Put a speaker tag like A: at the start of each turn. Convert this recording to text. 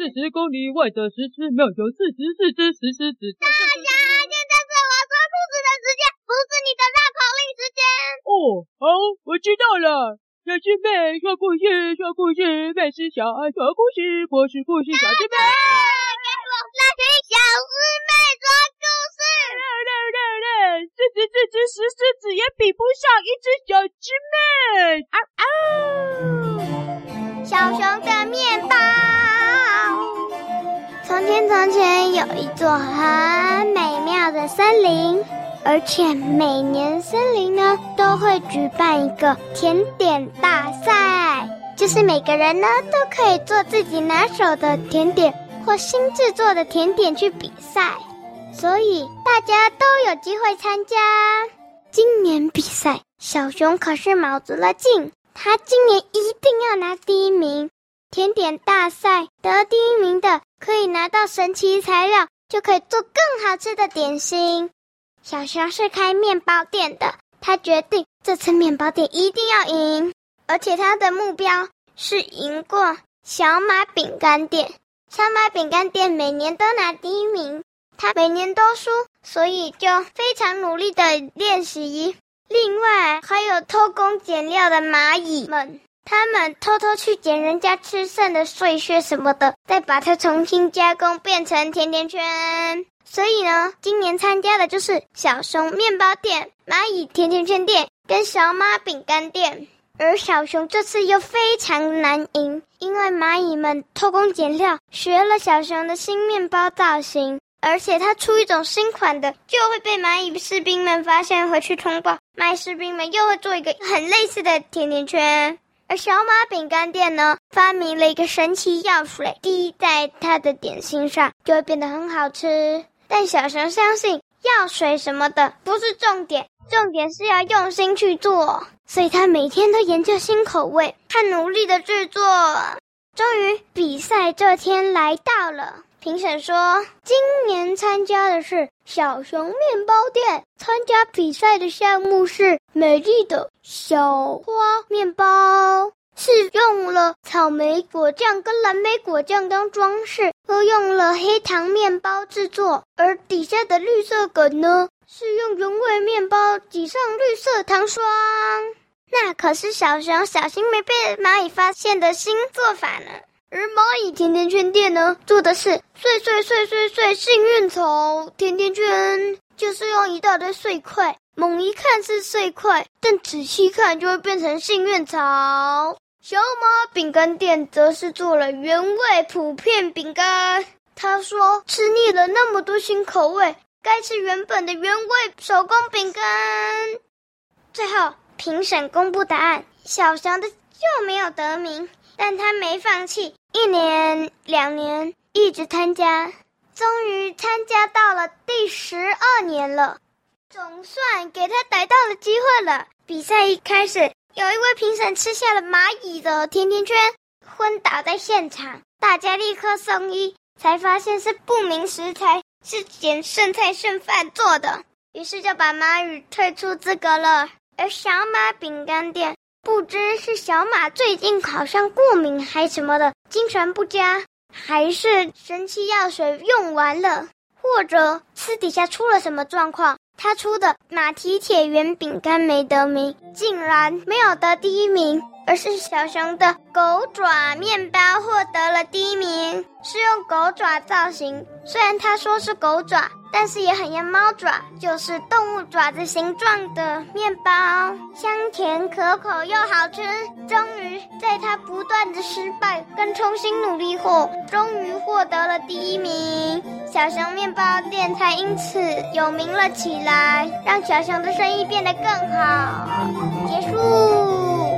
A: 四十公里外的石狮庙有四十四只石狮子。
B: 大侠，现在是我说兔子的时间，不是你的绕口令时间。
A: 哦，好，我知道了。小师妹说故事，说故事，妹是小爱说故事，我是故事小师妹。
B: 给我来听小师妹说故事。
A: 来来来来，四十四只石狮子也比不上一只小师妹。啊啊！
B: 小熊的面包。从前从前有一座很美妙的森林，而且每年森林呢都会举办一个甜点大赛，就是每个人呢都可以做自己拿手的甜点或新制作的甜点去比赛，所以大家都有机会参加。今年比赛，小熊可是卯足了劲。他今年一定要拿第一名！甜点大赛得第一名的可以拿到神奇材料，就可以做更好吃的点心。小熊是开面包店的，他决定这次面包店一定要赢，而且他的目标是赢过小马饼干店。小马饼干店每年都拿第一名，他每年都输，所以就非常努力的练习。另外还有偷工减料的蚂蚁们，他们偷偷去捡人家吃剩的碎屑什么的，再把它重新加工变成甜甜圈。所以呢，今年参加的就是小熊面包店、蚂蚁甜甜圈店跟小马饼干店。而小熊这次又非常难赢，因为蚂蚁们偷工减料，学了小熊的新面包造型。而且他出一种新款的，就会被蚂蚁士兵们发现，回去通报。蚂蚁士兵们又会做一个很类似的甜甜圈。而小马饼干店呢，发明了一个神奇药水，滴在它的点心上，就会变得很好吃。但小熊相信，药水什么的不是重点，重点是要用心去做。所以他每天都研究新口味，他努力的制作。终于，比赛这天来到了。评审说，今年参加的是小熊面包店，参加比赛的项目是美丽的小花面包，是用了草莓果酱跟蓝莓果酱当装饰，又用了黑糖面包制作，而底下的绿色梗呢，是用原味面包挤上绿色糖霜。那可是小熊小心没被蚂蚁发现的新做法呢。而蚂蚁甜甜圈店呢，做的是碎碎碎碎碎幸运草甜甜圈，就是用一大堆碎块，猛一看是碎块，但仔细看就会变成幸运草。小马饼干店则是做了原味普片饼干，他说吃腻了那么多新口味，该吃原本的原味手工饼干。最后评审公布答案，小熊的就没有得名，但他没放弃。一年、两年，一直参加，终于参加到了第十二年了，总算给他逮到了机会了。比赛一开始，有一位评审吃下了蚂蚁的甜甜圈，昏倒在现场，大家立刻送医，才发现是不明食材，是捡剩菜剩饭做的，于是就把蚂蚁退出资格了。而小马饼干店。不知是小马最近好像过敏还什么的，精神不佳，还是神奇药水用完了，或者私底下出了什么状况。他出的马蹄铁圆饼干没得名，竟然没有得第一名，而是小熊的狗爪面包获得了第一名，是用狗爪造型。虽然他说是狗爪。但是也很像猫爪，就是动物爪子形状的面包，香甜可口又好吃。终于在他不断的失败跟重新努力后，终于获得了第一名。小熊面包店才因此有名了起来，让小熊的生意变得更好。结束。